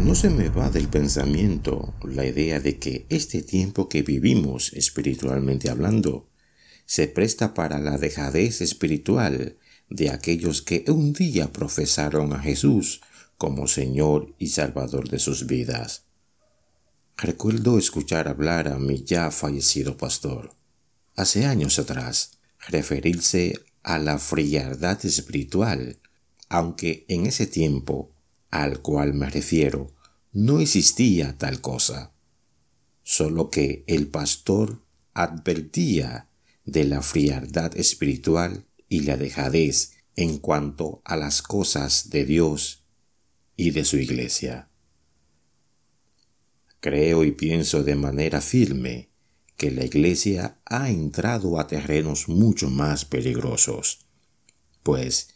No se me va del pensamiento la idea de que este tiempo que vivimos espiritualmente hablando se presta para la dejadez espiritual de aquellos que un día profesaron a Jesús como Señor y Salvador de sus vidas. Recuerdo escuchar hablar a mi ya fallecido pastor, hace años atrás, referirse a la frialdad espiritual, aunque en ese tiempo al cual me refiero no existía tal cosa, solo que el pastor advertía de la frialdad espiritual y la dejadez en cuanto a las cosas de Dios y de su iglesia. Creo y pienso de manera firme que la iglesia ha entrado a terrenos mucho más peligrosos, pues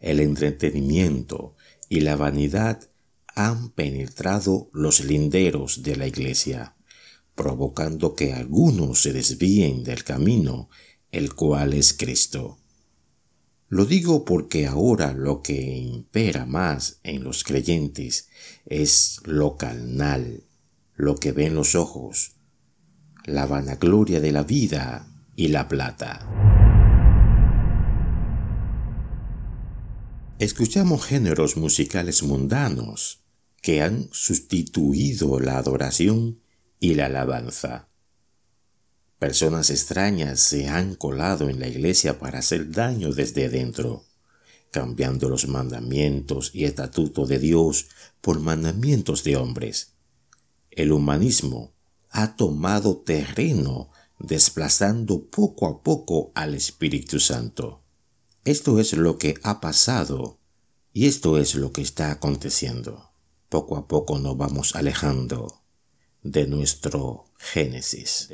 el entretenimiento y la vanidad han penetrado los linderos de la iglesia, provocando que algunos se desvíen del camino, el cual es Cristo. Lo digo porque ahora lo que impera más en los creyentes es lo carnal, lo que ven los ojos, la vanagloria de la vida y la plata. Escuchamos géneros musicales mundanos que han sustituido la adoración y la alabanza. Personas extrañas se han colado en la iglesia para hacer daño desde dentro, cambiando los mandamientos y estatutos de Dios por mandamientos de hombres. El humanismo ha tomado terreno desplazando poco a poco al Espíritu Santo. Esto es lo que ha pasado y esto es lo que está aconteciendo. Poco a poco nos vamos alejando de nuestro Génesis.